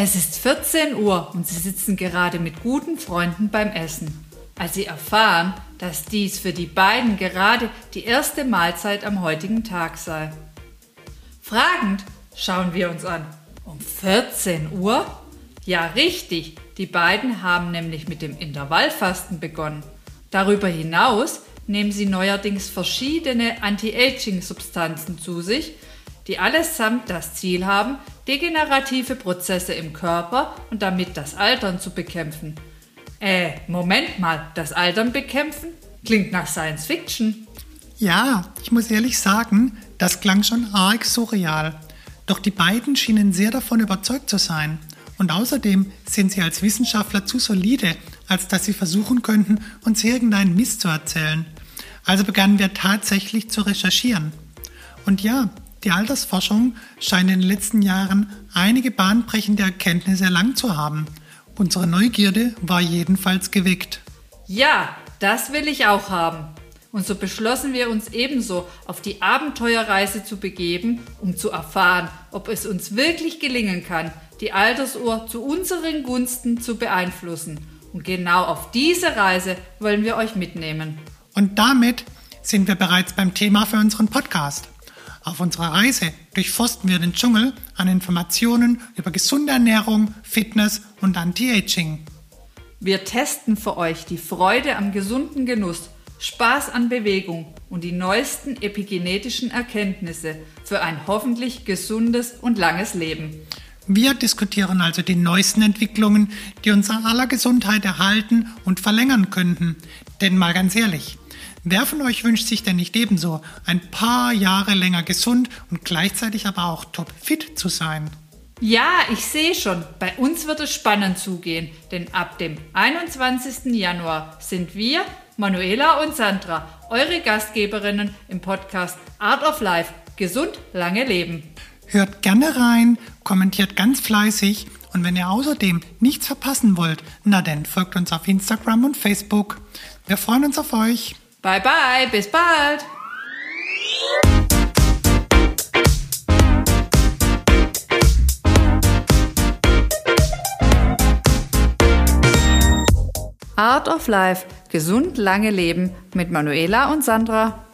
Es ist 14 Uhr und Sie sitzen gerade mit guten Freunden beim Essen. Als Sie erfahren, dass dies für die beiden gerade die erste Mahlzeit am heutigen Tag sei. Fragend schauen wir uns an. Um 14 Uhr? Ja, richtig. Die beiden haben nämlich mit dem Intervallfasten begonnen. Darüber hinaus nehmen sie neuerdings verschiedene Anti-Aging-Substanzen zu sich, die allesamt das Ziel haben, degenerative Prozesse im Körper und damit das Altern zu bekämpfen. Äh, Moment mal, das Altern bekämpfen? Klingt nach Science Fiction. Ja, ich muss ehrlich sagen, das klang schon arg surreal. Doch die beiden schienen sehr davon überzeugt zu sein. Und außerdem sind sie als Wissenschaftler zu solide, als dass sie versuchen könnten, uns irgendeinen Mist zu erzählen. Also begannen wir tatsächlich zu recherchieren. Und ja, die Altersforschung scheint in den letzten Jahren einige bahnbrechende Erkenntnisse erlangt zu haben. Unsere Neugierde war jedenfalls geweckt. Ja, das will ich auch haben. Und so beschlossen wir uns ebenso auf die Abenteuerreise zu begeben, um zu erfahren, ob es uns wirklich gelingen kann, die Altersuhr zu unseren Gunsten zu beeinflussen. Und genau auf diese Reise wollen wir euch mitnehmen. Und damit sind wir bereits beim Thema für unseren Podcast. Auf unserer Reise durchforsten wir den Dschungel an Informationen über gesunde Ernährung, Fitness und Anti-Aging. Wir testen für euch die Freude am gesunden Genuss, Spaß an Bewegung und die neuesten epigenetischen Erkenntnisse für ein hoffentlich gesundes und langes Leben. Wir diskutieren also die neuesten Entwicklungen, die unser aller Gesundheit erhalten und verlängern könnten. Denn mal ganz ehrlich, wer von euch wünscht sich denn nicht ebenso, ein paar Jahre länger gesund und gleichzeitig aber auch topfit zu sein? Ja, ich sehe schon, bei uns wird es spannend zugehen, denn ab dem 21. Januar sind wir, Manuela und Sandra, eure Gastgeberinnen im Podcast Art of Life, gesund lange leben. Hört gerne rein, kommentiert ganz fleißig und wenn ihr außerdem nichts verpassen wollt, na dann folgt uns auf Instagram und Facebook. Wir freuen uns auf euch. Bye bye, bis bald. Art of Life. Gesund lange Leben mit Manuela und Sandra.